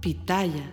Pitaya.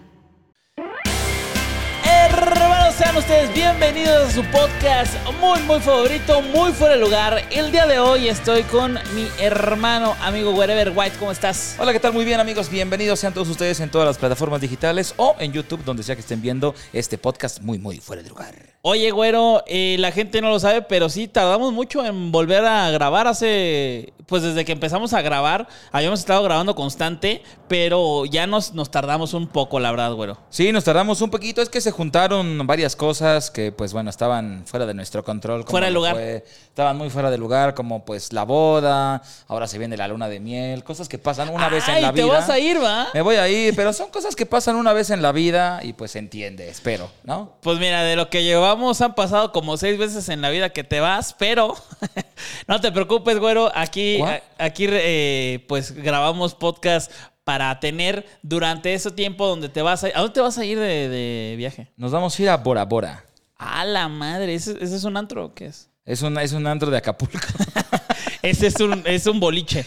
Hermanos, sean ustedes bienvenidos a su podcast muy, muy favorito, muy fuera de lugar. El día de hoy estoy con mi hermano, amigo Wherever White. ¿Cómo estás? Hola, ¿qué tal? Muy bien, amigos. Bienvenidos sean todos ustedes en todas las plataformas digitales o en YouTube, donde sea que estén viendo este podcast muy, muy fuera de lugar. Oye, güero, eh, la gente no lo sabe, pero sí tardamos mucho en volver a grabar hace. Pues desde que empezamos a grabar, habíamos estado grabando constante, pero ya nos, nos tardamos un poco, la verdad, güero. Sí, nos tardamos un poquito. Es que se juntaron varias cosas que, pues bueno, estaban fuera de nuestro control. como Fuera de lugar. fue- estaban muy fuera de lugar, como pues la boda, ahora se viene la luna de miel, cosas que pasan una vez en Ay, la te vida. vas a ir, ¿va? Me voy a ir, pero son cosas que pasan una vez en la vida y pues se entiende, espero, ¿no? Pues mira, de lo que llevamos han pasado como seis veces en la vida que te vas, pero no te preocupes, güero. Aquí, Aquí eh, pues grabamos podcast para tener durante ese tiempo donde te vas a ¿A dónde te vas a ir de, de viaje? Nos vamos a ir a Bora Bora. A la madre, ¿ese, ese es un antro o qué es? Es un, es un antro de Acapulco. Ese es un, es un boliche.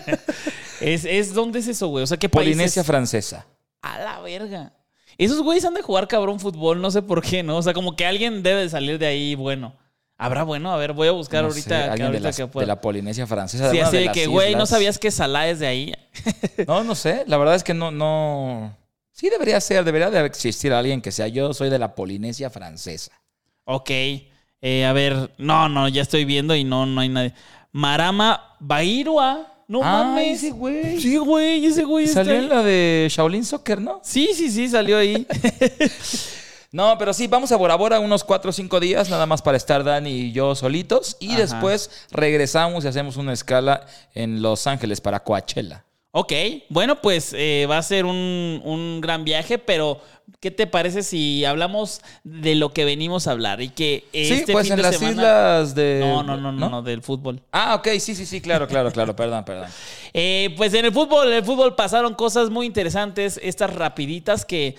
es, es, ¿Dónde es eso, güey? O sea, ¿qué país Polinesia es? francesa. A la verga. Esos güeyes han de jugar cabrón fútbol, no sé por qué, ¿no? O sea, como que alguien debe de salir de ahí bueno. ¿Habrá bueno? A ver, voy a buscar No ahorita, sé, que, alguien de, ahorita las- que de la Polinesia francesa. Sí, así de que, güey, ¿no sabías que Salah es de ahí? No, no sé. La verdad es que no, no. Sí debería ser, debería de existir alguien que sea. Yo soy de la Polinesia francesa. ok. Eh, a ver, no, no, ya estoy viendo y no, no hay nadie. Marama Bairua. No Ah, mames. ese güey. Sí, güey, ese güey Salió en la de Shaolin Soccer, ¿no? Sí, sí, sí, salió ahí. No, pero sí, vamos a Bora Bora unos 4 o 5 días, nada más para estar Dani y yo solitos. Y Ajá. después regresamos y hacemos una escala en Los Ángeles para Coachella. Ok, bueno, pues eh, va a ser un, un gran viaje, pero ¿qué te parece si hablamos de lo que venimos a hablar? Y que este sí, pues fin en de las semana- islas de. No, no, no, no, no, del fútbol. Ah, ok, sí, sí, sí, claro, claro, claro, perdón, perdón. Eh, pues en el fútbol, en el fútbol pasaron cosas muy interesantes, estas rapiditas que,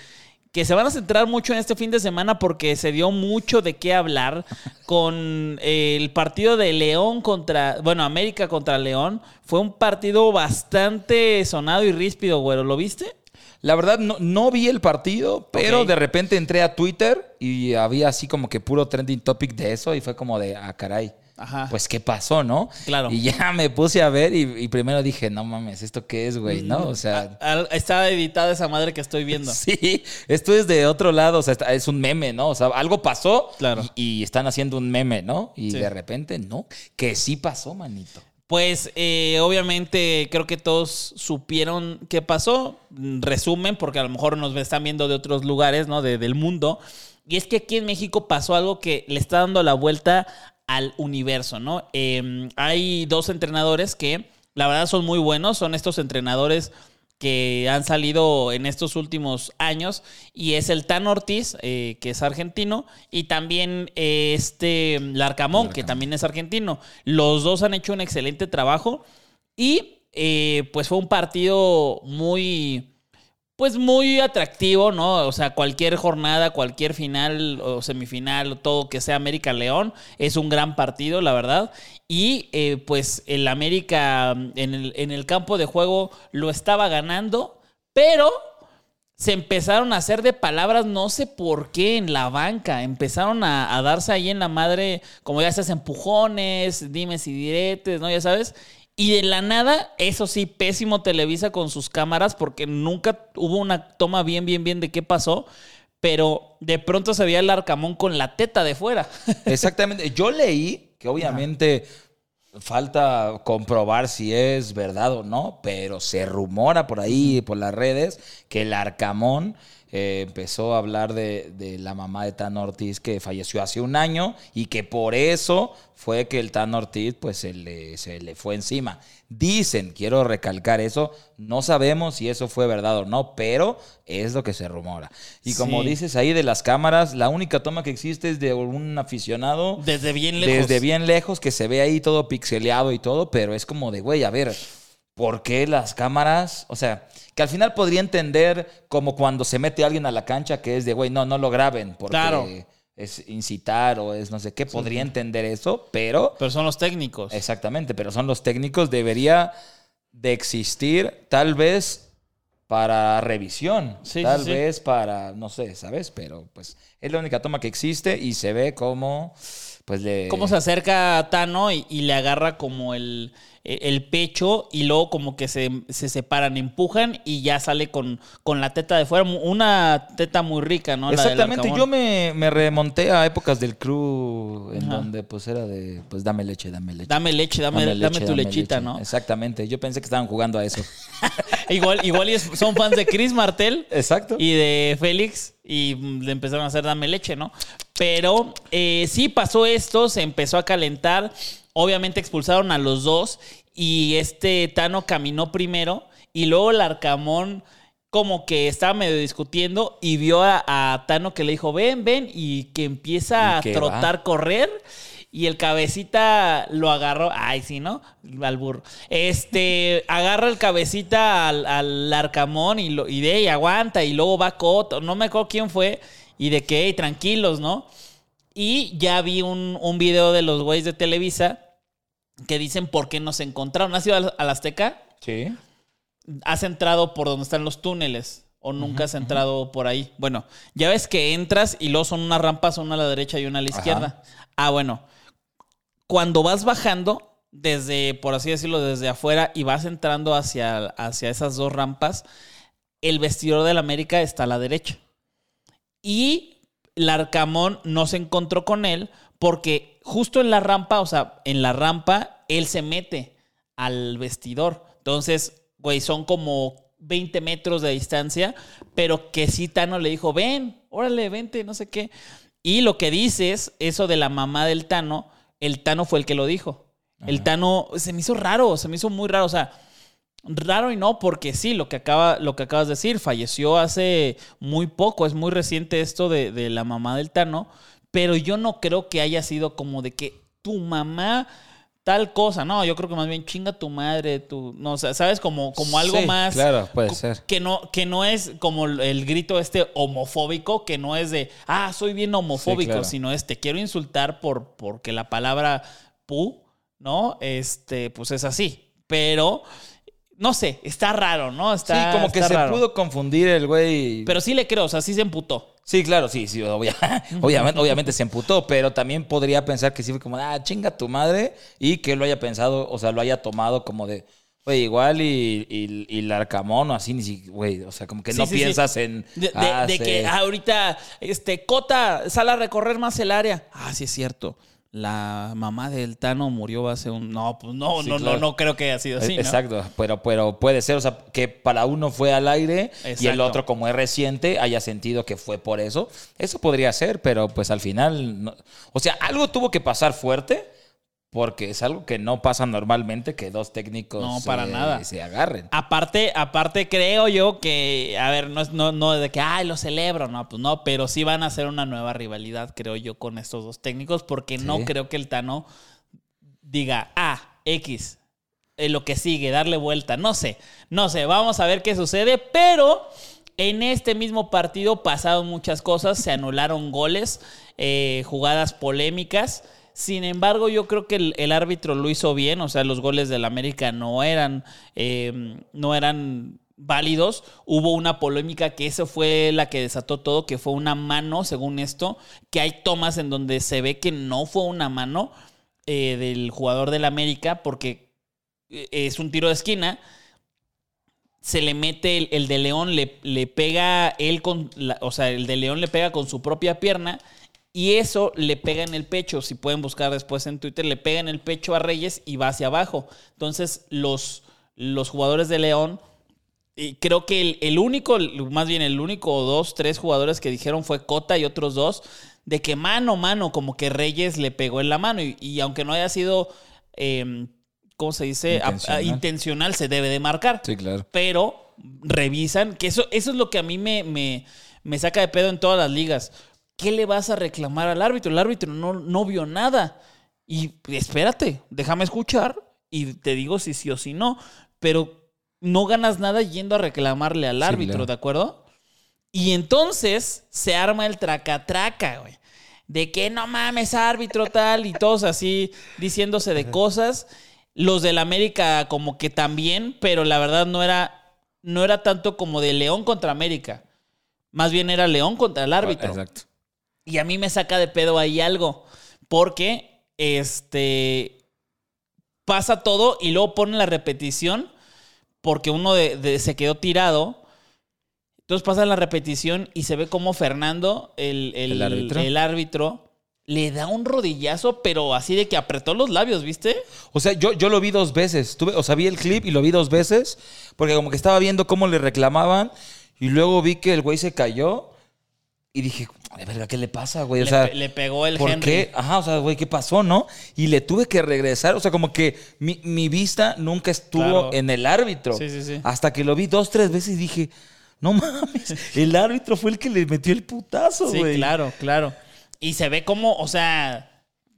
que se van a centrar mucho en este fin de semana porque se dio mucho de qué hablar con eh, el partido de León contra, bueno, América contra León. Fue un partido bastante sonado y ríspido, güero. ¿Lo viste? La verdad, no, no vi el partido, pero de repente entré a Twitter y había así como que puro trending topic de eso y fue como de, ah, caray. Ajá. Pues, ¿qué pasó, no? Claro. Y ya me puse a ver y, y primero dije, no mames, ¿esto qué es, güey? ¿No? O sea, Al- Está editada esa madre que estoy viendo. sí, esto es de otro lado, o sea, es un meme, ¿no? O sea, algo pasó Claro. y, y están haciendo un meme, ¿no? Y Sí. de repente, no, que sí pasó, manito. Pues eh, obviamente creo que todos supieron qué pasó. Mm, Resumen, porque a lo mejor nos están viendo de otros lugares, ¿no? De- del mundo. Y es que aquí en México pasó algo que le está dando la vuelta al universo, ¿no? Eh, hay dos entrenadores que la verdad son muy buenos. Son estos entrenadores que han salido en estos últimos años y es el Tan Ortiz, eh, que es argentino, y también eh, este Larcamón, que también es argentino. Los dos han hecho un excelente trabajo y eh, pues fue un partido muy, pues muy atractivo, ¿no? O sea, cualquier jornada, cualquier final o semifinal, todo que sea América León, es un gran partido, la verdad. Y eh, pues el América mm, en el, en el campo de juego lo estaba ganando, pero se empezaron a hacer de palabras, no sé por qué, en la banca. Empezaron a, darse ahí en la madre, como ya seas empujones, dimes y diretes, ¿no? Ya sabes. Y de la nada, eso sí, pésimo Televisa con sus cámaras porque nunca hubo una toma bien, bien, bien de qué pasó. Pero de pronto se veía el arcamón con la teta de fuera. Exactamente. Yo leí que obviamente falta comprobar si es verdad o no, pero se rumora por ahí, por las redes, que el Arcamón eh, empezó a hablar de, de la mamá de Tan Ortiz que falleció hace un año y que por eso fue que el Tan Ortiz pues se le, se le fue encima. Dicen, quiero recalcar eso, no sabemos si eso fue verdad o no, pero es lo que se rumora. Y como Sí. dices ahí de las cámaras, la única toma que existe es de un aficionado Desde bien lejos. desde bien lejos, que se ve ahí todo pixeleado y todo, pero es como de, güey, a ver, ¿por qué las cámaras? O sea, que al final podría entender como cuando se mete alguien a la cancha que es de, güey, no, no lo graben porque Claro. es incitar o es no sé qué, podría entender eso, pero... Pero son los técnicos. Exactamente, pero son los técnicos, debería de existir tal vez para revisión, Sí, tal sí. vez para, no sé, ¿sabes? Pero pues es la única toma que existe y se ve como, pues le... Cómo se acerca a Tano y, y le agarra como el, el pecho y luego como que se, se separan, empujan y ya sale con, con la teta de fuera. Una teta muy rica, ¿no? La del Exactamente, yo me, me remonté a épocas del crew en Ajá. donde pues era de, pues dame leche, dame leche. Dame leche, dame, dame, leche, tu lechita, leche. ¿no? Exactamente, yo pensé que estaban jugando a eso. igual igual son fans de Chris Martel Exacto. y de Félix y le empezaron a hacer dame leche, ¿no? Pero eh, sí pasó esto, se empezó a calentar, obviamente expulsaron a los dos y este Tano caminó primero y luego el Arcamón como que estaba medio discutiendo y vio a, a Tano que le dijo, ven, ven, y que empieza Y a trotar, correr. Y el cabecita lo agarró. Ay, sí, ¿no? Al burro. Este, agarra el cabecita al, al arcamón y, lo, y de ahí aguanta. Y luego va Coto. No me acuerdo quién fue. Y de que, hey, tranquilos, ¿no? Y ya vi un, un video de los güeyes de Televisa que dicen por qué nos encontraron. ¿Has ido al, Azteca? Sí. has entrado por donde están los túneles o nunca has entrado por ahí. Bueno, ya ves que entras y luego son unas rampas, una a la derecha y una a la Ajá. izquierda. Ah, bueno. Cuando vas bajando desde, por así decirlo, desde afuera y vas entrando hacia, hacia esas dos rampas, el vestidor del América está a la derecha. Y Larcamón no se encontró con él porque justo en la rampa, o sea, en la rampa, él se mete al vestidor. Entonces, güey, son como 20 metros de distancia, pero que sí Tano le dijo, ven, órale, vente, no sé qué. Y lo que dices, eso de la mamá del Tano, el Tano fue el que lo dijo. El Tano se me hizo raro, se me hizo muy raro, o sea, Raro y no, porque sí, lo que, acaba, lo que acabas de decir, falleció hace muy poco, es muy reciente esto de, de la mamá del Tano, pero yo no creo que haya sido como de que tu mamá tal cosa, no, yo creo que más bien chinga tu madre, tu, no, o sea, sabes, como, como algo Sí, más... claro, puede ser. Que no, que no es como el grito este homofóbico, que no es de, ah, soy bien homofóbico, claro. sino es, te quiero insultar por, porque la palabra pu, ¿no? Este, pues es así, pero no sé, está raro, ¿no? Está, sí, como que se raro. pudo confundir el güey. Pero sí le creo, o sea, sí se emputó. Sí, claro, sí, sí, obvia- obviamente, obviamente se emputó, pero también podría pensar que sí fue como, ah, chinga tu madre, y que lo haya pensado, o sea, lo haya tomado como de, güey, igual y, y, y el arcamón o así, ni güey, o sea, como que Sí, no sí, sí. piensas en... De, de- ah, de sí. que ahorita, este, Cota, sale a recorrer más el área. Ah, sí es cierto. La mamá del Tano murió hace un... No, pues no, Sí, no, claro. no, no creo que haya sido así, ¿no? Exacto, pero, pero puede ser, o sea, que para uno fue al aire y el otro, como es reciente, haya sentido que fue por eso. Eso podría ser, pero pues al final, no- o sea, algo tuvo que pasar fuerte, porque es algo que no pasa normalmente que dos técnicos No, para se- nada. se agarren. Aparte, aparte creo yo que, a ver, no es no, no de que, ay, lo celebro, no, pues no, pero sí van a hacer una nueva rivalidad, creo yo, con estos dos técnicos, porque no creo que el Tano diga, ah, X, eh, lo que sigue, darle vuelta, no sé, no sé, vamos a ver qué sucede, pero en este mismo partido pasaron muchas cosas, se anularon goles, eh, jugadas polémicas. Sin embargo, yo creo que el, el árbitro lo hizo bien, o sea, los goles del América no eran, eh, no eran válidos. Hubo una polémica que eso fue la que desató todo, que fue una mano, según esto, que hay tomas en donde se ve que no fue una mano eh, del jugador del América, porque eh, es un tiro de esquina. Se le mete el, el de León, le, le pega él con. la- o sea, el de León le pega con su propia pierna. Y eso le pega en el pecho. Si pueden buscar después en Twitter, le pega en el pecho a Reyes y va hacia abajo. Entonces, los, los jugadores de León. Y creo que el, el único, más bien el único o dos, tres jugadores que dijeron fue Cota y otros dos, de que mano a mano, como que Reyes le pegó en la mano. Y, y aunque no haya sido, eh, ¿cómo se dice? A- a- Intencional. intencional, se debe de marcar. Sí, claro. Pero revisan, que eso, eso es lo que a mí me, me, me saca de pedo en todas las ligas. ¿Qué le vas a reclamar al árbitro? El árbitro no, no vio nada. Y espérate, déjame escuchar y te digo si sí o si no. Pero no ganas nada yendo a reclamarle al Sí, árbitro, claro. ¿de acuerdo? Y entonces se arma el tracatraca, güey. De que no mames, árbitro tal, y todos así diciéndose de cosas. Los del América como que también, pero la verdad no era, no era tanto como de León contra América. Más bien era León contra el árbitro. Exacto. Y a mí me saca de pedo ahí algo. Porque este pasa todo y luego ponen la repetición. Porque uno de, de- se quedó tirado. Entonces pasa la repetición y se ve como Fernando, el, el- ¿El árbitro? el árbitro, le da un rodillazo, pero así de que apretó los labios, ¿viste? O sea, yo, yo lo vi dos veces. Tuve, o sea, vi el clip y lo vi dos veces. Porque como que estaba viendo cómo le reclamaban. Y luego vi que el güey se cayó. Y dije, de verga, ¿qué le pasa, güey? O le, sea, le pegó el ¿por Henry. qué? Ajá, o sea, güey, ¿qué pasó, no? Y le tuve que regresar. O sea, como que mi, mi vista nunca estuvo Claro. en el árbitro. Sí, sí, sí. Hasta que lo vi dos, tres veces y dije, no mames, el árbitro fue el que le metió el putazo, Sí, güey. claro, claro. Y se ve como, o sea,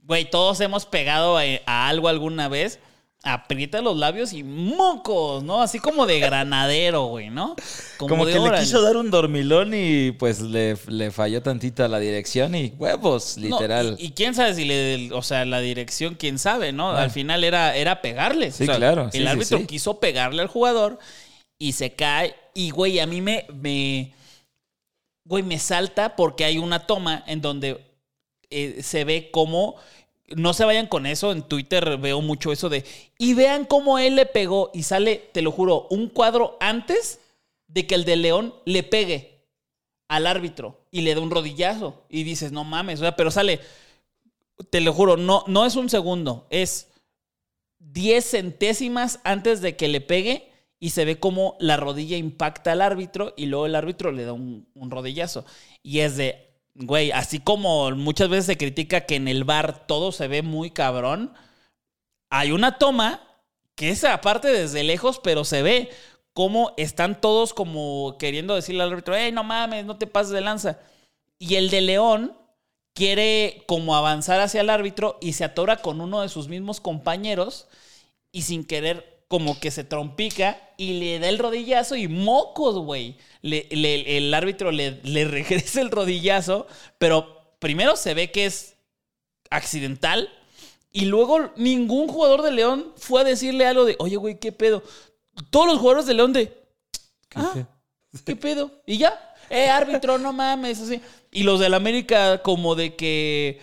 güey, todos hemos pegado a, a algo alguna vez. Aprieta los labios y mocos, ¿no? Así como de granadero, güey, ¿no? Como, de que le quiso dar un dormilón y pues le, le falló tantito a la dirección y huevos, No, literal. y, y quién sabe si le, o sea, la dirección, quién sabe, ¿no? Ah. Al final era, era pegarle. Sí, O sea, claro, sí, el sí, árbitro sí. quiso pegarle al jugador y se cae. Y, güey, a mí me, me. Güey, me salta porque hay una toma en donde eh, se ve cómo. No se vayan con eso. En Twitter veo mucho eso de. Y vean cómo él le pegó. Y sale, te lo juro, un cuadro antes de que el de León le pegue al árbitro y le da un rodillazo. Y dices, no mames, o sea, pero sale, te lo juro, no, no es un segundo, es 10 centésimas antes de que le pegue y se ve como la rodilla impacta al árbitro y luego el árbitro le da un, un rodillazo. Y es de, güey, así como muchas veces se critica que en el bar todo se ve muy cabrón, hay una toma que es aparte desde lejos, pero se ve cómo están todos como queriendo decirle al árbitro, hey, no mames, no te pases de lanza. Y el de León quiere como avanzar hacia el árbitro y se atora con uno de sus mismos compañeros y sin querer como que se trompica y le da el rodillazo y mocos, güey. Le- le- el árbitro le, le regresa el rodillazo, pero primero se ve que es accidental y luego ningún jugador de León fue a decirle algo de, oye, güey, ¿qué pedo? Todos los jugadores de León de, ah, ¿qué pedo? Y ya, eh, árbitro, no mames, así. Y los del América como de que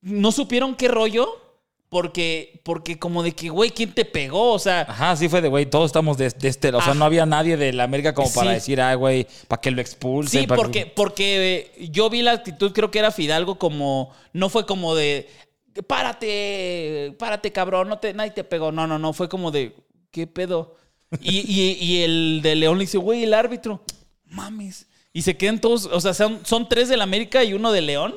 no supieron qué rollo, porque, porque como de que, güey, ¿quién te pegó? O sea, Ajá, sí fue de, güey, todos estamos de, de este... O sea, Ah. no había nadie de la América como para Sí. decir, ah, güey, para que lo expulsen. Sí, para- porque, porque eh, yo vi la actitud, creo que era Fidalgo como, no fue como de, párate, párate cabrón, no te, nadie te pegó, no, no, no, fue como de, ¿qué pedo? Y, y- y el de León le dice, güey, el árbitro, mames. Y se quedan todos, o sea, son, son tres del América y uno de León,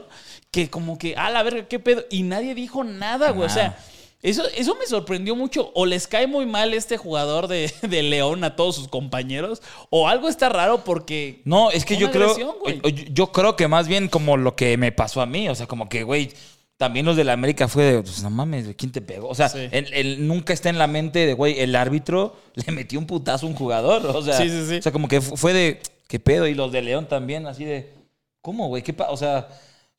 que como que, a la verga, ¿qué pedo? Y nadie dijo nada, güey, o sea... Eso, eso me sorprendió mucho. O les cae muy mal este jugador de, de León a todos sus compañeros, o algo está raro porque No, es que yo creo, agresión, o- yo, yo creo que más bien como lo que me pasó a mí, o sea, como que, güey, también los de la América fue de, pues no mames, ¿quién te pegó? O sea, Sí. él, él nunca está en la mente de, güey, el árbitro le metió un putazo a un jugador, o sea, Sí, sí, sí. o sea, como que fu- fue de, ¿qué pedo? Y los de León también, así de, ¿cómo, güey? ¿Qué pa-?" O sea,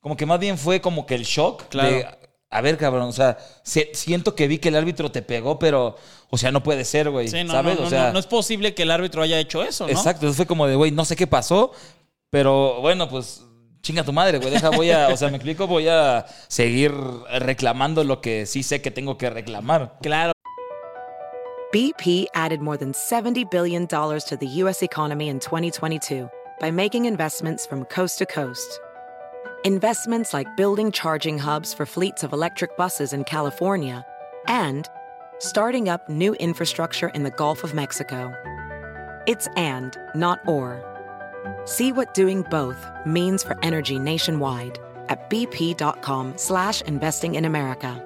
como que más bien fue como que el shock Claro. de, a ver, cabrón, o sea, se- siento que vi que el árbitro te pegó, pero, o sea, no puede ser, güey, Sí, no, ¿sabes? no, no, o sea, no, no es posible que el árbitro haya hecho eso, ¿no? Exacto, entonces fue como de, güey, no sé qué pasó, pero bueno, pues chinga tu madre, güey, deja, voy a, o sea, me explico, voy a seguir reclamando lo que sí sé que tengo que reclamar. Claro. BP added more than $70 billion to the U.S. economy in 2022 by making investments from coast to coast. Investments like building charging hubs for fleets of electric buses in California and starting up new infrastructure in the Gulf of Mexico. It's and, not or. See what doing both means for energy nationwide at bp.com slash investing in America.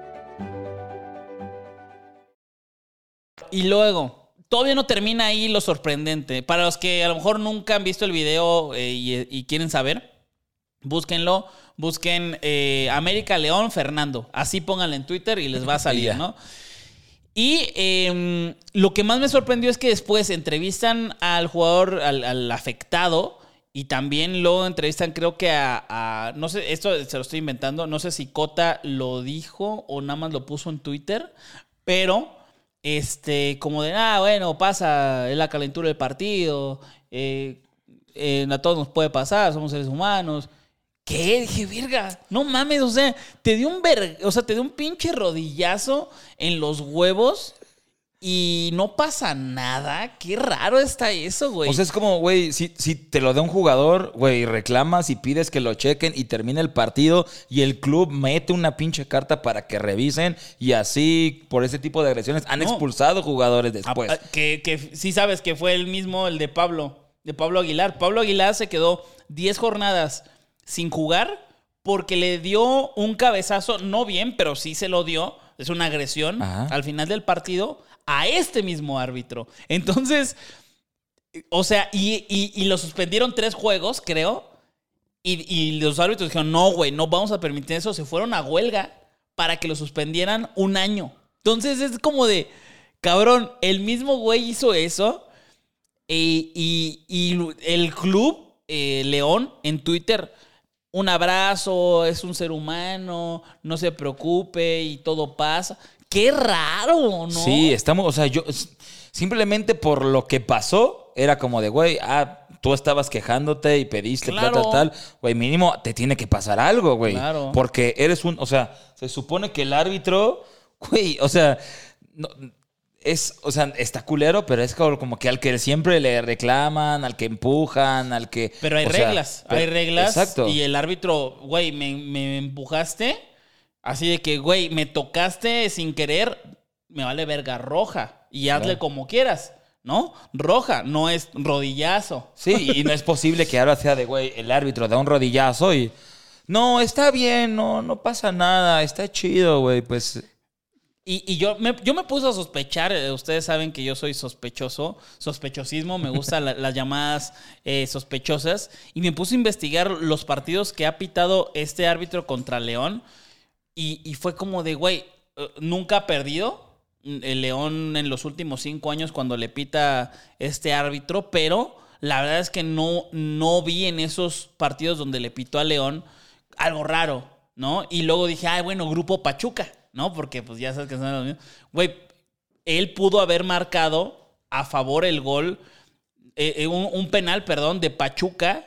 Y luego, todavía no termina ahí lo sorprendente. Para los que a lo mejor nunca han visto el video eh, y, y quieren saber, búsquenlo. Busquen eh, América León Fernando. Así pónganlo en Twitter y les va a salir, ¿no? Y em, lo que más me sorprendió es que después entrevistan al jugador, al, al afectado, y también lo entrevistan, creo que a, a, No sé, esto se lo estoy inventando. No sé si Cota lo dijo o nada más lo puso en Twitter. Pero, este, como de, ah, bueno, pasa, es la calentura del partido. Eh, eh, a todos nos puede pasar, somos seres humanos. ¿Qué? Dije, verga, no mames, o sea, te dio un ver, o sea, te dio un pinche rodillazo en los huevos y no pasa nada. Qué raro está eso, güey. O sea, es como, güey, si, si te lo da un jugador, güey, reclamas y pides que lo chequen y termina el partido y el club mete una pinche carta para que revisen y así, por ese tipo de agresiones, han No. expulsado jugadores después. Ah, que, que sí sabes que fue el mismo, el de Pablo, de Pablo Aguilar. Pablo Aguilar se quedó 10 jornadas sin jugar porque le dio un cabezazo, no bien, pero sí se lo dio. Es una agresión Ajá. al final del partido a este mismo árbitro. Entonces, o sea, y, y- y lo suspendieron tres juegos, creo. Y, y los árbitros dijeron, no, güey, no vamos a permitir eso. Se fueron a huelga para que lo suspendieran un año. Entonces es como de, cabrón, el mismo güey hizo eso. Y, y- y el club eh, León en Twitter, un abrazo, es un ser humano, no se preocupe y todo pasa. Qué raro, ¿no? Sí, estamos, o sea, yo simplemente por lo que pasó, era como de, güey, ah, tú estabas quejándote y pediste Claro. plata tal, güey, mínimo te tiene que pasar algo, güey. Claro. Porque eres un, o sea, se supone que el árbitro, güey, o sea, no- es, o sea, está culero, pero es como, que al que siempre le reclaman, al que empujan, al que... Pero hay sea, reglas, hay reglas. Exacto. Y el árbitro, güey, me, me empujaste. Así de que, güey, me tocaste sin querer, me vale verga roja. Y hazle Claro. como quieras, ¿no? Roja, no es rodillazo. Sí, y no es posible que ahora sea de, güey, el árbitro da un rodillazo y... No, está bien, no, no pasa nada, está chido, güey, pues... Y, y yo, me, yo me puse a sospechar, eh, ustedes saben que yo soy sospechoso, sospechosismo, me gustan la- las llamadas eh, sospechosas, y me puse a investigar los partidos que ha pitado este árbitro contra León, y, y fue como de, güey, eh, nunca ha perdido mm, León en los últimos cinco años cuando le pita este árbitro, pero la verdad es que no, no vi en esos partidos donde le pitó a León algo raro, ¿no? Y luego dije, ay, bueno, Grupo Pachuca, ¿no? Porque pues ya sabes que son los mismos. Güey, él pudo haber marcado a favor el gol, eh, eh, un, un penal, perdón, de Pachuca,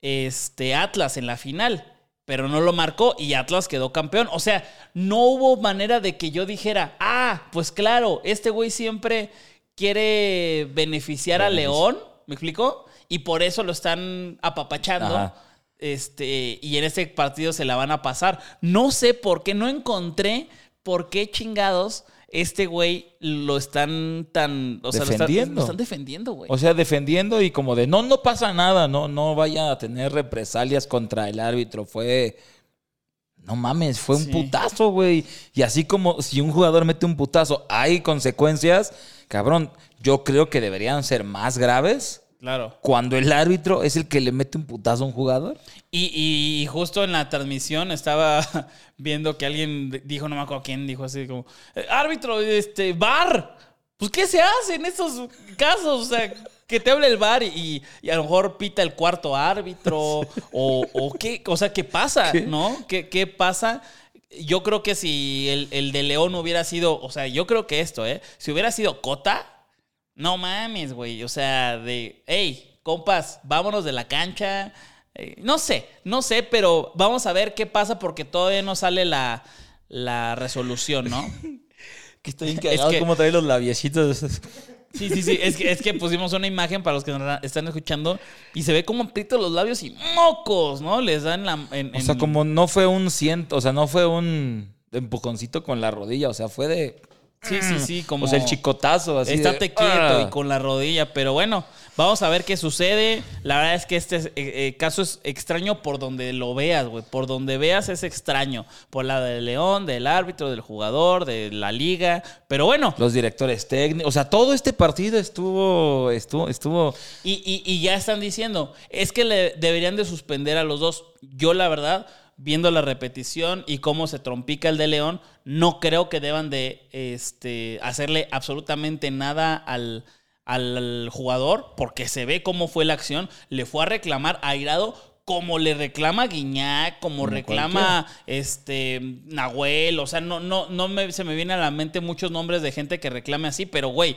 este, Atlas en la final, pero no lo marcó y Atlas quedó campeón. O sea, no hubo manera de que yo dijera, ah, pues claro, este güey siempre quiere beneficiar a León, ¿me explico? Y por eso lo están apapachando. Ajá. Este, y en este partido se la van a pasar. No sé por qué, no encontré por qué chingados este güey lo están tan. O sea, lo están- Defendiendo. lo están defendiendo, güey. O sea, defendiendo y como de, no, no pasa nada, no, no vaya a tener represalias contra el árbitro. Fue, no mames, fue un Sí. putazo, güey. Y así como si un jugador mete un putazo, hay consecuencias, cabrón, yo creo que deberían ser más graves claro. cuando el árbitro es el que le mete un putazo a un jugador. Y, justo en la transmisión estaba viendo que alguien dijo, no me acuerdo quién, dijo así como, "Eh, árbitro, este, bar. Pues, ¿qué se hace en estos casos? O sea, que te hable el bar y, y a lo mejor pita el cuarto árbitro o, o qué, o sea, ¿qué pasa? ¿Qué? ¿No? ¿Qué, qué pasa? Yo creo que si el, el de León hubiera sido, o sea, yo creo que esto, ¿eh? Si hubiera sido Cota, no mames, güey. O sea, de, hey, compas, vámonos de la cancha. Eh, no sé, no sé, pero vamos a ver qué pasa porque todavía no sale la, la resolución, ¿no? Que estoy encagado que- cómo trae los labiecitos. Sí, sí, sí. Es que, es que pusimos una imagen para los que nos están escuchando y se ve como aprieto los labios y mocos, ¿no? Les dan la. en- O sea, como no fue un ciento, o sea, no fue un empujoncito con la rodilla, o sea, fue de. Sí, sí, sí. Como. O sea, el chicotazo, así. de- Estate quieto ¡Ah! y con la rodilla. Pero bueno, vamos a ver qué sucede. La verdad es que este eh, eh, caso es extraño por donde lo veas, güey. Por donde veas es extraño. Por la del León, del árbitro, del jugador, de la liga. Pero bueno, Los directores técnicos. O sea, todo este partido estuvo. Estuvo. estuvo Y, y- y ya están diciendo, es que le deberían de suspender a los dos. Yo, la verdad, viendo la repetición y cómo se trompica el de León, no creo que deban de este, hacerle absolutamente nada al, al jugador, porque se ve cómo fue la acción. Le fue a reclamar airado como le reclama Guiñac, como, Como reclama este Nahuel, o sea, no, no, no me, se me vienen a la mente muchos nombres de gente que reclame así, pero güey,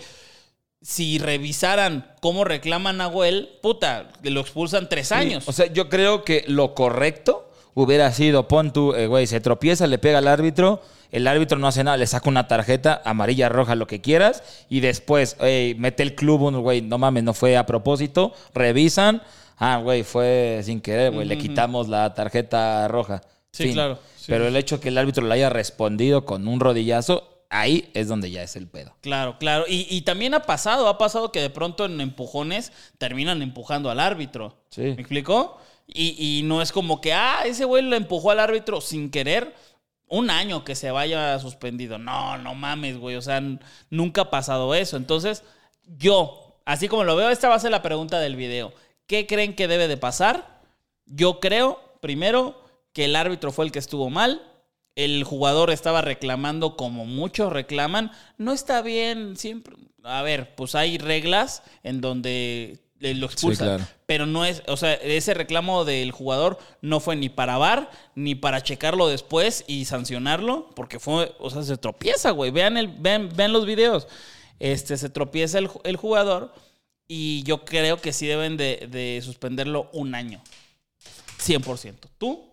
si revisaran cómo reclama Nahuel, puta, lo expulsan tres años. O sea, yo creo que lo correcto hubiera sido, pon tú, eh, güey, se tropieza, le pega al árbitro, el árbitro no hace nada, le saca una tarjeta, amarilla, roja, lo que quieras, y después, ey, mete el club, uno, güey, no mames, no fue a propósito, revisan, ah, güey, fue sin querer, güey, le quitamos la tarjeta roja. Sí, claro. Sí. Pero el hecho que el árbitro le haya respondido con un rodillazo, ahí es donde ya es el pedo. Claro, claro. Y, y también ha pasado, ha pasado que de pronto en empujones terminan empujando al árbitro. Sí. ¿Me explicó? Y, y no es como que, ah, ese güey le empujó al árbitro sin querer. Un año que se vaya suspendido. No, no mames, güey. O sea, nunca ha pasado eso. Entonces, yo, así como lo veo, esta va a ser la pregunta del video. ¿Qué creen que debe de pasar? Yo creo, primero, que el árbitro fue el que estuvo mal. El jugador estaba reclamando como muchos reclaman. No está bien siempre. A ver, pues hay reglas en donde lo expulsan. claro. Pero no es, o sea, ese reclamo del jugador no fue ni para VAR, ni para checarlo después y sancionarlo, porque fue, o sea, se tropieza, güey. Vean, el, vean, vean los videos. Este, se tropieza el, el jugador y yo creo que sí deben de, de suspenderlo un año. 100%. ¿Tú?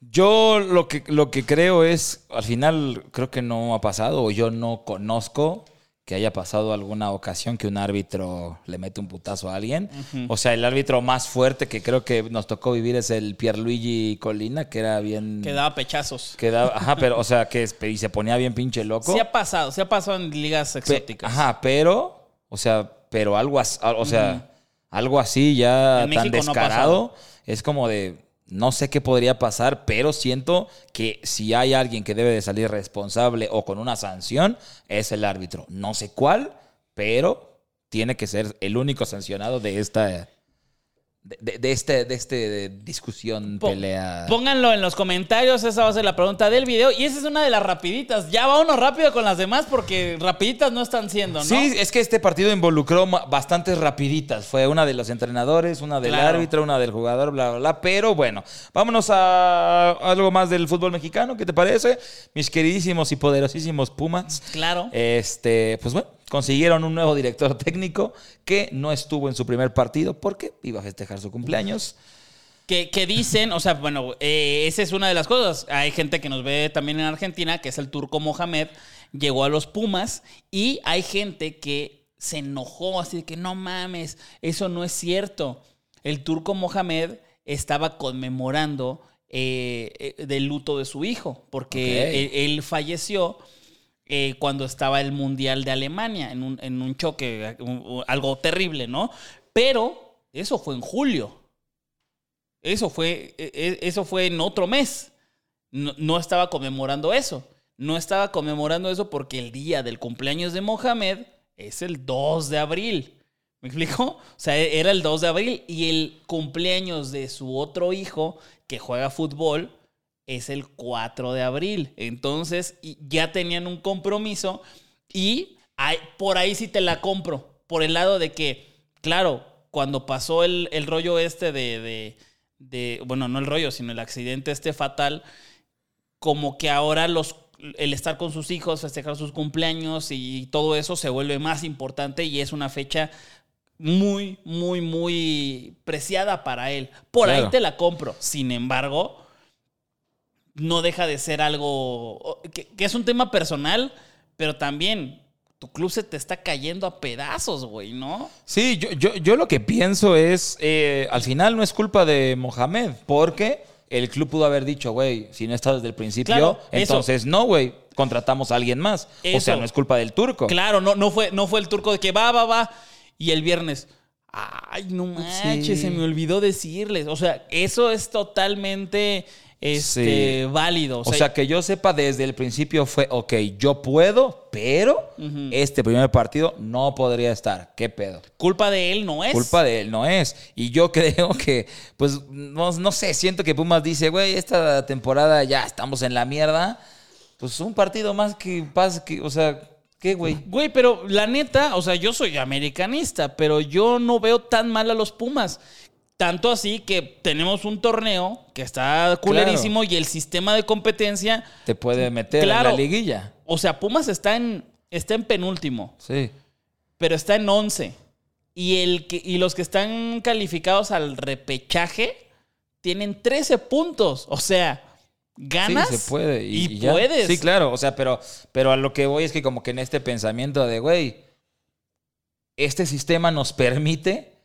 Yo lo que, lo que creo es, al final creo que no ha pasado, o yo no conozco que haya pasado alguna ocasión que un árbitro le mete un putazo a alguien. O sea, el árbitro más fuerte que creo que nos tocó vivir es el Pierluigi Colina, que era bien... Que daba pechazos. que daba- ajá, pero, o sea, que y se ponía bien pinche loco. Sí ha pasado, sí ha pasado en ligas Pe- exóticas. Ajá, pero, o sea, pero algo, as- o sea, algo así ya En tan México no ha descarado, es como de, no sé qué podría pasar, pero siento que si hay alguien que debe de salir responsable o con una sanción, es el árbitro. No sé cuál, pero tiene que ser el único sancionado de esta, de, de- de este, de este discusión, pelea. Pónganlo en los comentarios, esa va a ser la pregunta del video. Y esa es una de las rapiditas. Ya vámonos rápido con las demás porque rapiditas no están siendo, ¿no? Sí, es que este partido involucró bastantes rapiditas. Fue una de los entrenadores, una del Claro. árbitro, una del jugador, bla, bla, bla. Pero bueno, vámonos a algo más del fútbol mexicano. ¿Qué te parece? Mis queridísimos y poderosísimos Pumas. Claro. Este, pues bueno, consiguieron un nuevo director técnico que no estuvo en su primer partido porque iba a festejar su cumpleaños. Que, que dicen, o sea, bueno, eh, esa es una de las cosas. Hay gente que nos ve también en Argentina, que es el turco Mohamed, llegó a los Pumas y hay gente que se enojó, así de que no mames, eso no es cierto. El turco Mohamed estaba conmemorando eh, eh, del luto de su hijo, porque él falleció eh, cuando estaba el Mundial de Alemania, en un, en un choque, algo terrible, ¿no? Pero eso fue en julio. Eso fue, e- e- eso fue en otro mes. No, no estaba conmemorando eso. No estaba conmemorando eso porque el día del cumpleaños de Mohamed es el 2 de abril. ¿Me explico? O sea, e- era el 2 de abril y el cumpleaños de su otro hijo que juega fútbol es el 4 de abril. Entonces ya tenían un compromiso y hay- por ahí sí te la compro. Por el lado de que, claro, cuando pasó el, el rollo este de, de- de- bueno, no el rollo, sino el accidente este fatal, como que ahora los, el estar con sus hijos, festejar sus cumpleaños y todo eso se vuelve más importante y es una fecha muy, muy, muy preciada para él. Por ahí te la compro. Sin embargo, no deja de ser algo que, que es un tema personal, pero también tu club se te está cayendo a pedazos, güey, ¿no? Sí, yo, yo, yo lo que pienso es, eh, al final no es culpa de Mohamed, porque el club pudo haber dicho, güey, si no está desde el principio, Claro, eso. entonces no, güey, contratamos a alguien más. O sea, Eso. no es culpa del turco. Claro, no, no, fue, no fue el turco de que va, va, va. Y el viernes, ay, no manches, Sí. se me olvidó decirles. O sea, eso es totalmente este, Sí. válido. O sea, que yo sepa desde el principio fue, ok, yo puedo, pero este primer partido no podría estar. ¿Qué pedo? culpa de él no es. Culpa de él no es. Y yo creo que, pues, no, no sé, siento que Pumas dice, güey, esta temporada ya estamos en la mierda. Pues un partido más que pasa, que, o sea, ¿qué, güey? Güey, pero la neta, o sea, yo soy americanista, pero yo no veo tan mal a los Pumas. Tanto así que tenemos un torneo que está culerísimo y el sistema de competencia, Te puede meter Claro. en la liguilla. o sea, Pumas está en, está en penúltimo. Sí. pero está en 11. Y, el que, y los que están calificados al repechaje tienen 13 puntos. O sea, ganas Sí, se puede. Y, y, puedes. Sí, claro. O sea, pero, pero a lo que voy es que como que en este pensamiento de, güey, este sistema nos permite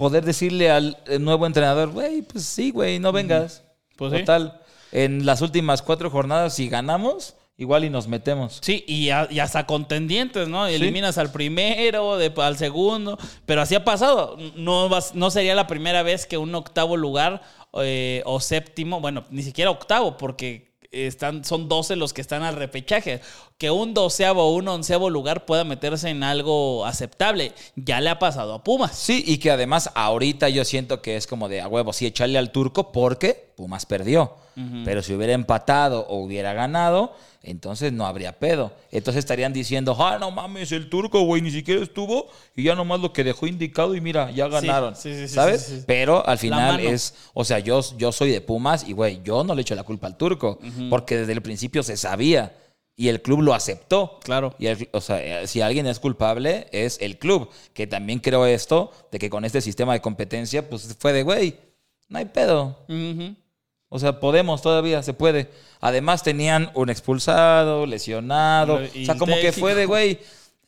poder decirle al eh, nuevo entrenador, güey, pues sí, güey, no vengas. Pues sí. Total, en las últimas cuatro jornadas, si ganamos, igual y nos metemos. Sí, y, a- y hasta contendientes, ¿no? Eliminas al primero, de- al segundo, pero así ha pasado. No, vas- no sería la primera vez que un octavo lugar eh, o séptimo, bueno, ni siquiera octavo, porque están, son 12 los que están al repechaje. Que un doceavo o un onceavo lugar pueda meterse en algo aceptable. Ya le ha pasado a Pumas. Sí, y que además ahorita yo siento que es como de a huevo, sí, echarle al turco porque Pumas perdió. Pero si hubiera empatado o hubiera ganado, entonces no habría pedo. Entonces estarían diciendo, ah, no mames, el turco, güey, ni siquiera estuvo y ya nomás lo que dejó indicado y mira, ya ganaron. sí, sí, sí, ¿Sabes? Pero al final es, o sea, yo, yo soy de Pumas y, güey, yo no le echo la culpa al turco porque desde el principio se sabía y el club lo aceptó. Claro. Y el- o sea, eh, si alguien es culpable, es el club. Que también creo esto, de que con este sistema de competencia, pues fue de, güey, no hay pedo. Ujú. O sea, podemos todavía, se puede. Además tenían un expulsado, lesionado. O sea, como que fue de, güey,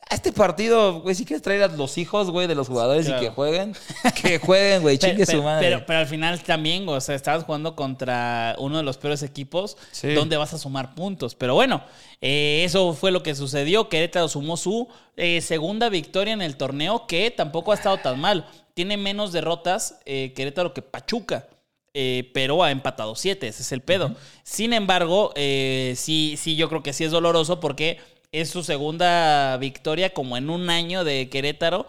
a este partido, güey, si quieres traer a los hijos, güey, de los jugadores Claro. y que jueguen, que jueguen, güey, chingue pero- su madre. pero- pero al final también, o sea, estabas jugando contra uno de los peores equipos Sí. donde vas a sumar puntos. Pero bueno, eh, eso fue lo que sucedió. Querétaro sumó su eh, segunda victoria en el torneo, que tampoco ha estado tan mal. Tiene menos derrotas eh, Querétaro que Pachuca. Eh, pero ha empatado siete, ese es el pedo. Sin embargo, eh, sí, sí, yo creo que sí es doloroso porque es su segunda victoria como en un año de Querétaro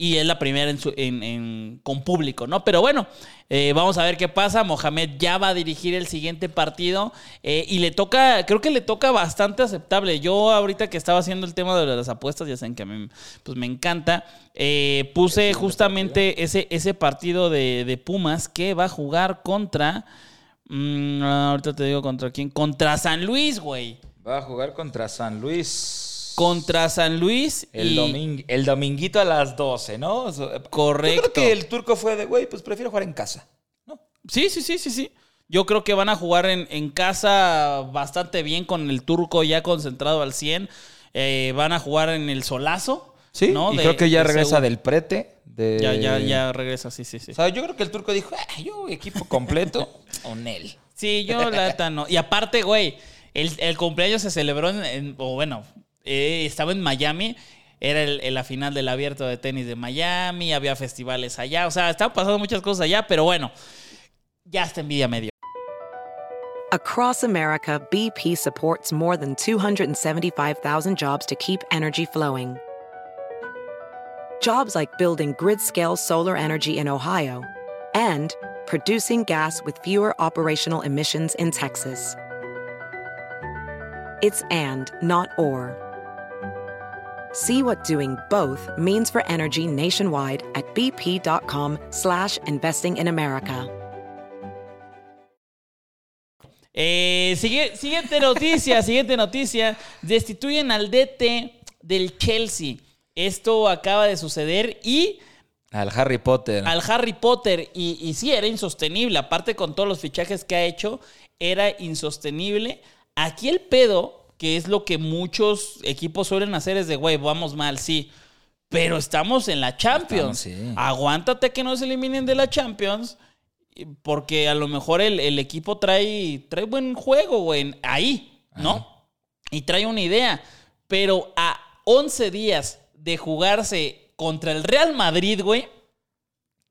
y es la primera en su- en- en- con público, ¿no? Pero bueno, eh, vamos a ver qué pasa. Mohamed ya va a dirigir el siguiente partido eh, y le toca, creo que le toca bastante aceptable. Yo ahorita que estaba haciendo el tema de las apuestas, ya saben que a mí pues me encanta, eh, puse justamente ese, ese partido de, de Pumas que va a jugar contra, mm, ahorita te digo contra quién, contra San Luis, güey. Va a jugar contra San Luis. Contra San Luis El, y- el dominguito a las 12, ¿no? Correcto. Yo creo que el turco fue de, güey, pues prefiero jugar en casa. ¿no? Sí, sí, sí, sí, sí. Yo creo que van a jugar en, en casa bastante bien con el turco ya concentrado al 100. Eh, van a jugar en el solazo. Sí, ¿no? y De- creo que ya de regresa del prete. De... Ya, ya, ya regresa, sí, sí, sí. O sea, yo creo que el turco dijo, "Ah, yo equipo completo, con él. Sí, yo la no. Y aparte, güey, el, el cumpleaños se celebró en, en- o bueno, eh, estaba en Miami. Era el- el- la final del abierto de tenis de Miami, había festivales allá, o sea, estaban pasando muchas cosas allá, pero bueno, ya está envidia medio. Across America, BP supports more than 275,000 jobs to keep energy flowing. Jobs like building grid scale solar energy in Ohio and producing gas with fewer operational emissions in Texas. It's and, not or. See what doing both means for energy nationwide at bp.com slash investing in America. Eh, sigue- siguiente noticia, siguiente noticia. Destituyen al DT del Chelsea. Esto acaba de suceder y Al Harry Potter. al Harry Potter, y, y sí, era insostenible. Aparte con todos los fichajes que ha hecho, era insostenible. Aquí el pedo que es lo que muchos equipos suelen hacer, es de, güey, vamos mal, sí. Pero estamos en la Champions. Estamos, sí. Aguántate que no se eliminen de la Champions. Porque a lo mejor el, el equipo trae, trae buen juego, güey. Ahí, ¿no? Y trae una idea. Pero a 11 días de jugarse contra el Real Madrid, güey,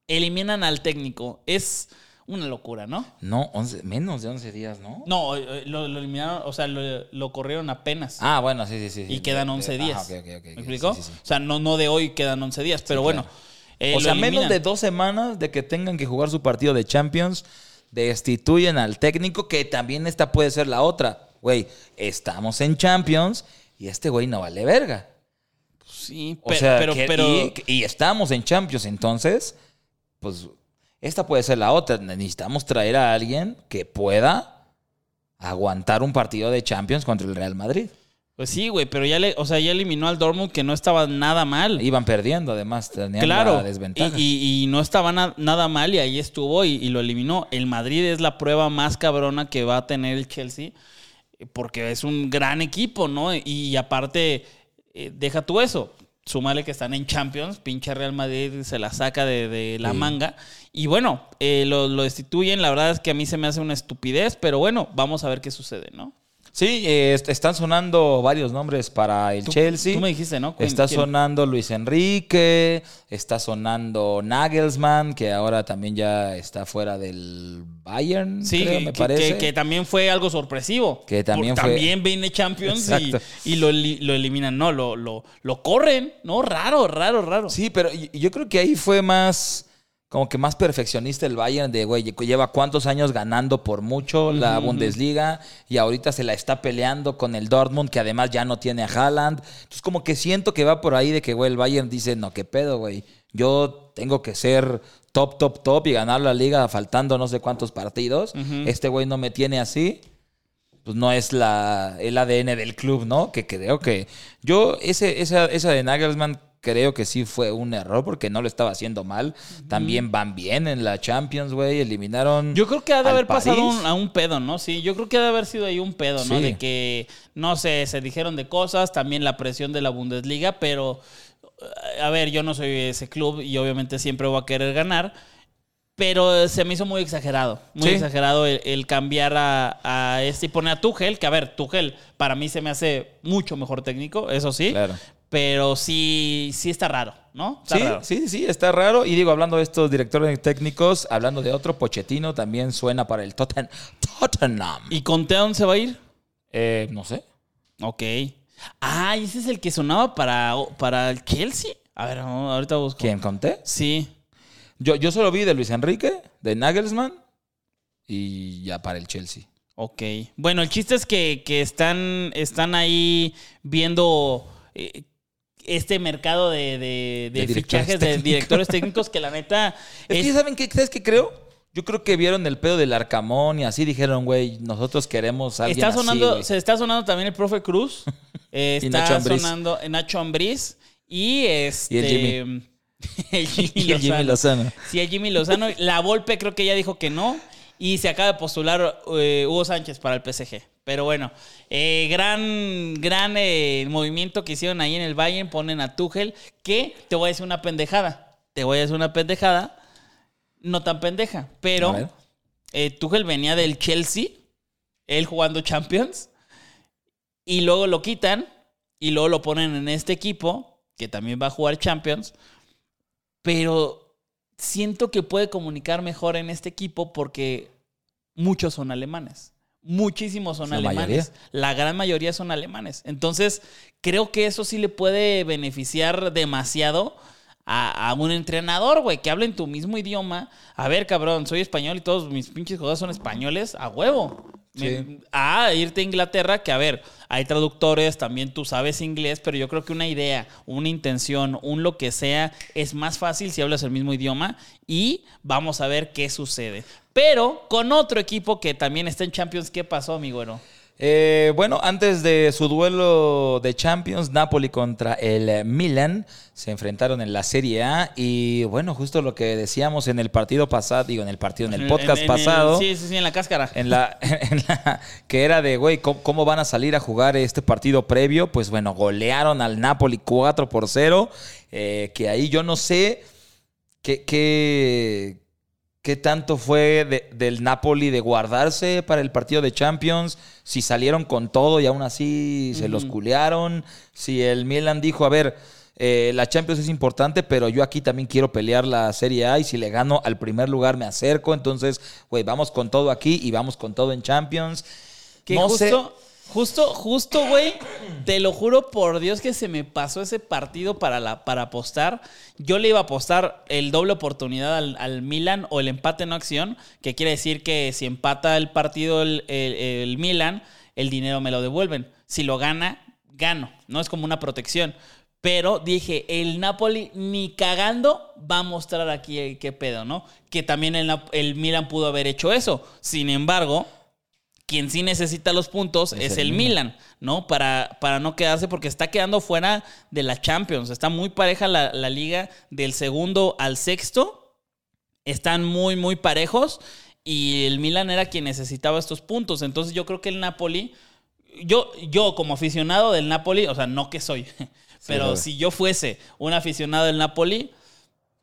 eliminan al técnico. Es una locura, ¿no? No, 11 menos de 11 días, ¿no? No, eh, lo, lo eliminaron, o sea, lo, lo corrieron apenas. Ah, bueno, sí, sí, sí. y quedan De- 11 de- días. Ah, ok, ¿Me explico? sí, sí, sí. O sea, no, no de hoy quedan 11 días, pero bueno. claro. eh, o sea, menos de dos semanas de que tengan que jugar su partido de Champions, destituyen al técnico, que también esta puede ser la otra. Güey, estamos en Champions y este güey no vale verga. Sí, O pe- sea, pero, que- pero, y, y estamos en Champions, entonces, pues esta puede ser la otra. Necesitamos traer a alguien que pueda aguantar un partido de Champions contra el Real Madrid. pues sí, güey, pero ya le, o sea, ya eliminó al Dortmund que no estaba nada mal. Iban perdiendo, además, tenían claro. la desventaja. Y, y- y no estaba na- nada mal y ahí estuvo y, y lo eliminó. El Madrid es la prueba más cabrona que va a tener el Chelsea porque es un gran equipo, ¿no? Y, aparte, eh, deja tú eso. Súmale que están en Champions, pinche Real Madrid se la saca de, de la Sí. manga. Y bueno, eh, lo, lo destituyen. La verdad es que a mí se me hace una estupidez, pero bueno, vamos a ver qué sucede, ¿no? Sí, eh, est- están sonando varios nombres para el Tú- Chelsea. Tú me dijiste, ¿no? ¿Quién- Está quién? sonando Luis Enrique, está sonando Nagelsmann, que ahora también ya está fuera del Bayern, Sí, creo, que, me que- parece. que- que también fue algo sorpresivo. Que también Por- fue- También viene Champions y, Exacto. y lo, eli- lo eliminan. No, lo, lo, lo corren, ¿no? Raro, raro, raro. Sí, pero y- yo creo que ahí fue más, como que más perfeccionista el Bayern de, güey, lleva cuántos años ganando por mucho la Bundesliga y ahorita se la está peleando con el Dortmund, que además ya no tiene a Haaland. Entonces como que siento que va por ahí de que, güey, el Bayern dice, no, qué pedo, güey. Yo tengo que ser top, top, top y ganar la liga faltando no sé cuántos partidos. Este güey no me tiene así pues no es la, el ADN del club, ¿no? Que creo que yo, ese, esa, esa de Nagelsmann creo que sí fue un error porque no lo estaba haciendo mal. También van bien en la Champions, güey. Eliminaron. Yo creo que ha de haber pasado un- a un pedo, ¿no? Sí, yo creo que ha de haber sido ahí un pedo, ¿no? Sí. De que, no sé, se dijeron de cosas, también la presión de la Bundesliga, pero, eh, a ver, yo no soy ese club y obviamente siempre voy a querer ganar, pero se me hizo muy exagerado, muy Sí. exagerado el, el cambiar a, a este y poner a Tuchel, que a ver, Tuchel para mí se me hace mucho mejor técnico, eso sí, Claro. Pero sí, sí está raro, ¿no? Está Sí, raro. sí, sí, está raro. Y digo, hablando de estos directores técnicos, hablando de otro, Pochettino también suena para el Totten- Tottenham. ¿Y Conte a dónde se va a ir? Eh, no sé. Ok. Ah, ¿y ese es el que sonaba para, para el Chelsea. A ver, no, ahorita busco. ¿Quién conté? Sí. Yo, yo solo vi de Luis Enrique, de Nagelsmann y ya para el Chelsea. Ok. Bueno, el chiste es que, que están, están ahí viendo eh, este mercado de, de- de De directores fichajes de directores técnicos que la neta Es que, ¿saben qué? ¿Sabes qué creo? Yo creo que vieron el pedo del Arcamón y así dijeron, güey, nosotros queremos a alguien está así, sonando, güey. se está sonando también el profe Cruz. Eh, Y está Nacho sonando Nacho Ambriz. Y este. Jimmy. el Jimmy Y el Jimmy Lozano. Lozano. Sí, el Jimmy Lozano. La Volpe creo que ya dijo que no. Y se acaba de postular eh, Hugo Sánchez para el PSG. Pero bueno, eh, gran, gran eh, movimiento que hicieron ahí en el Bayern. Ponen a Tuchel. Que te voy a decir una pendejada. Te voy a decir una pendejada. No tan pendeja. Pero Tuchel venía del Chelsea. Él jugando Champions. Y luego lo quitan. Y luego lo ponen en este equipo. Que también va a jugar Champions pero siento que puede comunicar mejor en este equipo porque muchos son alemanes. Muchísimos son La alemanes. mayoría. La gran mayoría son alemanes. Entonces, creo que eso sí le puede beneficiar demasiado a, a un entrenador, güey, que hable en tu mismo idioma. A ver, cabrón, soy español y todos mis pinches jugadores son españoles, a huevo. Sí. a irte a Inglaterra, que a ver, hay traductores, también tú sabes inglés, pero yo creo que una idea, una intención, un lo que sea, es más fácil si hablas el mismo idioma y vamos a ver qué sucede. Pero con otro equipo que también está en Champions, ¿qué pasó, amigo? güero? Eh, bueno, antes de su duelo de Champions, Napoli contra el Milan se enfrentaron en la Serie A y bueno, justo lo que decíamos en el partido pasado, digo en el partido, en el podcast pasado. sí, sí, sí, en la cáscara. En la, que era de, güey, ¿cómo, van a salir a jugar este partido previo? Pues bueno, golearon al Napoli 4 por 0, eh, que ahí yo no sé qué, qué ¿Qué tanto fue del Napoli de guardarse para el partido de Champions? Si salieron con todo y aún así se los culearon. Si el Milan dijo, a ver, eh, la Champions es importante, pero yo aquí también quiero pelear la Serie A y si le gano al primer lugar me acerco. Entonces, güey, vamos con todo aquí y vamos con todo en Champions. Que no justo, Justo, justo, güey, te lo juro por Dios que se me pasó ese partido para, la, para apostar. Yo le iba a apostar el doble oportunidad al, Milan o el empate en acción, que quiere decir que si empata el partido el, el, Milan, el dinero me lo devuelven. Si lo gana, gano. No es como una protección. Pero dije, el Napoli ni cagando va a mostrar aquí qué pedo, ¿no? Que también el, el Milan pudo haber hecho eso. Sin embargo, quien sí necesita los puntos es, el, Milan, ¿no? Para, para no quedarse, porque está quedando fuera de la Champions. Está muy pareja la, liga del segundo al sexto. Están muy, muy parejos. Y el Milan era quien necesitaba estos puntos. Entonces yo creo que el Napoli. Yo, yo como aficionado del Napoli, o sea, no que soy, pero si yo fuese un aficionado del Napoli,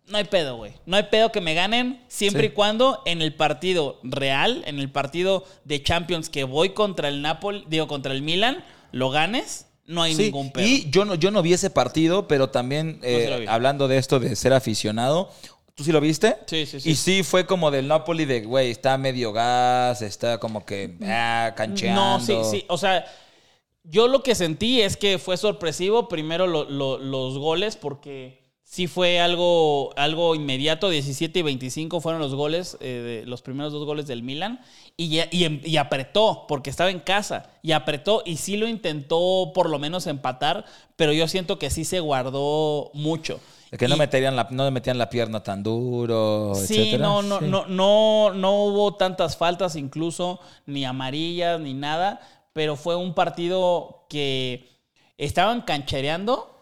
no hay pedo, güey. No hay pedo que me ganen siempre y cuando en el partido real, en el partido de Champions que voy contra el Napoli, digo, contra el Milan, lo ganes. No hay ningún pedo. Y yo no, yo no vi ese partido, pero también eh, hablando de esto de ser aficionado, ¿Tú sí lo viste? Sí, sí, sí. Y sí fue como del Napoli de, güey, está medio gas, está como que ah, cancheando. No, sí, sí. O sea, yo lo que sentí es que fue sorpresivo primero los goles porque sí fue algo, algo inmediato. 17 y 25 fueron los goles, eh, de, los primeros dos goles del Milan. Y, y, apretó, porque estaba en casa. Y apretó y sí lo intentó por lo menos empatar, pero yo siento que sí se guardó mucho. que no, meterían la, no metían la pierna tan duro, sí, No, no, no, no, no hubo tantas faltas incluso, ni amarillas, ni nada. Pero fue un partido que estaban canchereando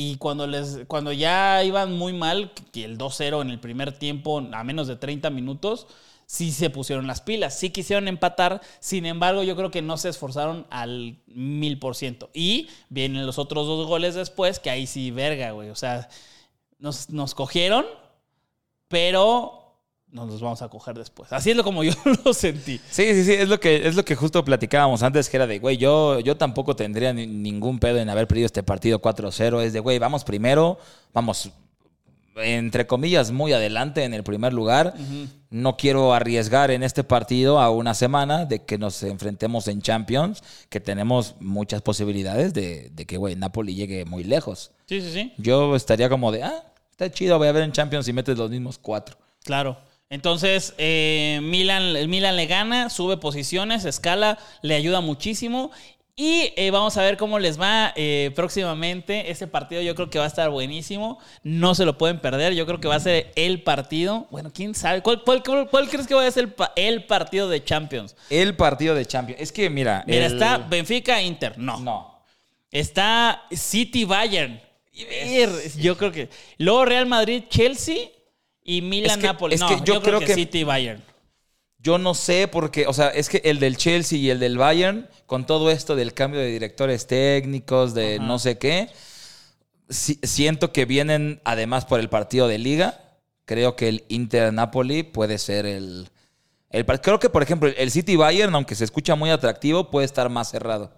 y cuando, les, cuando ya iban muy mal, el 2-0 en el primer tiempo, a menos de 30 minutos, sí se pusieron las pilas, sí quisieron empatar, sin embargo yo creo que no se esforzaron al mil por ciento. Y vienen los otros dos goles después, que ahí sí, verga, güey. O sea, nos, nos cogieron, pero nos los vamos a coger después. Así es lo como yo lo sentí. Sí, sí, sí, es lo que, es lo que justo platicábamos antes, que era de, güey, yo, yo tampoco tendría ningún pedo en haber perdido este partido 4-0. Es de, güey, vamos primero, vamos, entre comillas, muy adelante en el primer lugar. No quiero arriesgar en este partido a una semana de que nos enfrentemos en Champions, que tenemos muchas posibilidades de, de que, güey, Napoli llegue muy lejos. Sí, sí, sí. Yo estaría como de, ah, está chido, voy a ver en Champions y metes los mismos cuatro. Claro. Entonces, eh, Milan, el Milan le gana, sube posiciones, escala, le ayuda muchísimo. Y eh, vamos a ver cómo les va eh, próximamente. Ese partido yo creo que va a estar buenísimo. No se lo pueden perder. Yo creo que va a ser el partido. Bueno, quién sabe. ¿Cuál, crees que va a ser el, partido de Champions? El partido de Champions. Es que, mira. Mira, está Benfica Inter. No. No. Está City Bayern. Yo creo que. Luego Real Madrid Y Milan Napoli. no, yo, creo, que, City Bayern. Yo no sé porque, o sea, es que el del Chelsea y el del Bayern, con todo esto del cambio de directores técnicos, de no sé qué, siento que vienen además por el partido de liga. Creo que el Inter Napoli puede ser el, el, Creo que, por ejemplo, el City Bayern, aunque se escucha muy atractivo, puede estar más cerrado.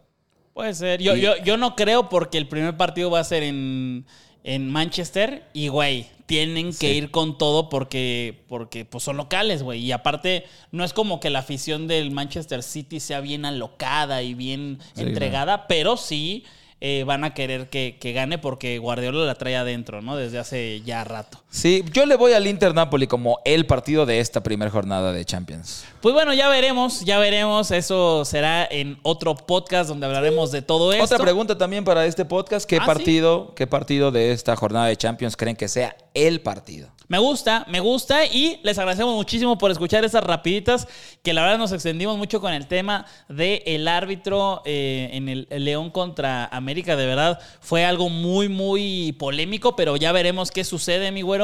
Puede ser. Yo, yo, yo no creo porque el primer partido va a ser en, en Manchester y, güey, tienen que ir con todo porque, porque pues, son locales, güey. Y aparte, no es como que la afición del Manchester City sea bien alocada y bien entregada, pero sí eh, van a querer que, gane porque Guardiola la trae adentro, ¿no? Desde hace ya rato. Sí, yo le voy al Inter Napoli como el partido de esta primera jornada de Champions. Pues bueno, ya veremos, ya veremos. Eso será en otro podcast donde hablaremos de todo esto. Otra pregunta también para este podcast: ¿qué ah, partido, qué partido de esta jornada de Champions creen que sea el partido. Me gusta, me gusta y les agradecemos muchísimo por escuchar esas rapiditas que la verdad nos extendimos mucho con el tema del el árbitro eh, en el, León contra América. De verdad fue algo muy, muy polémico, pero ya veremos qué sucede, mi güero.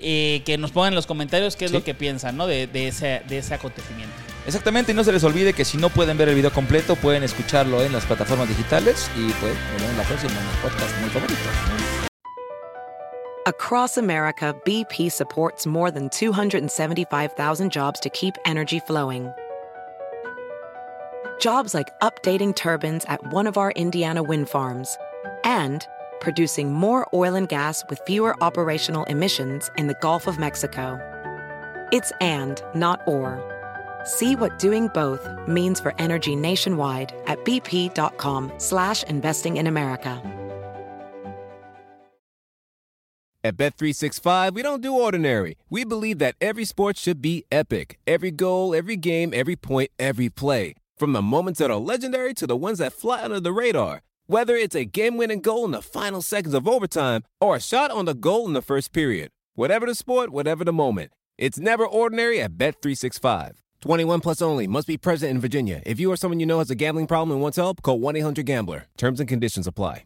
Eh, que nos pongan en los comentarios qué es lo que piensan ¿no? de, ese, de ese acontecimiento. Exactamente, y no se les olvide que si no pueden ver el video completo, pueden escucharlo en las plataformas digitales y pues nos vemos la próxima en los podcasts muy favoritos. Across America, BP supports more than 275,000 jobs to keep energy flowing. Jobs like updating turbines at one of our Indiana wind farms and producing more oil and gas with fewer operational emissions in the Gulf of Mexico. It's and, not or. See what doing both means for energy nationwide at bp.com slash investing in America. At Bet365, we don't do ordinary. We believe that every sport should be epic. Every goal, every game, every point, every play. From the moments that are legendary to the ones that fly under the radar. Whether it's a game-winning goal in the final seconds of overtime or a shot on the goal in the first period. Whatever the sport, whatever the moment. It's never ordinary at Bet365. 21 plus only. Must be present in Virginia. If you or someone you know has a gambling problem and wants help, call 1-800-GAMBLER. Terms and conditions apply.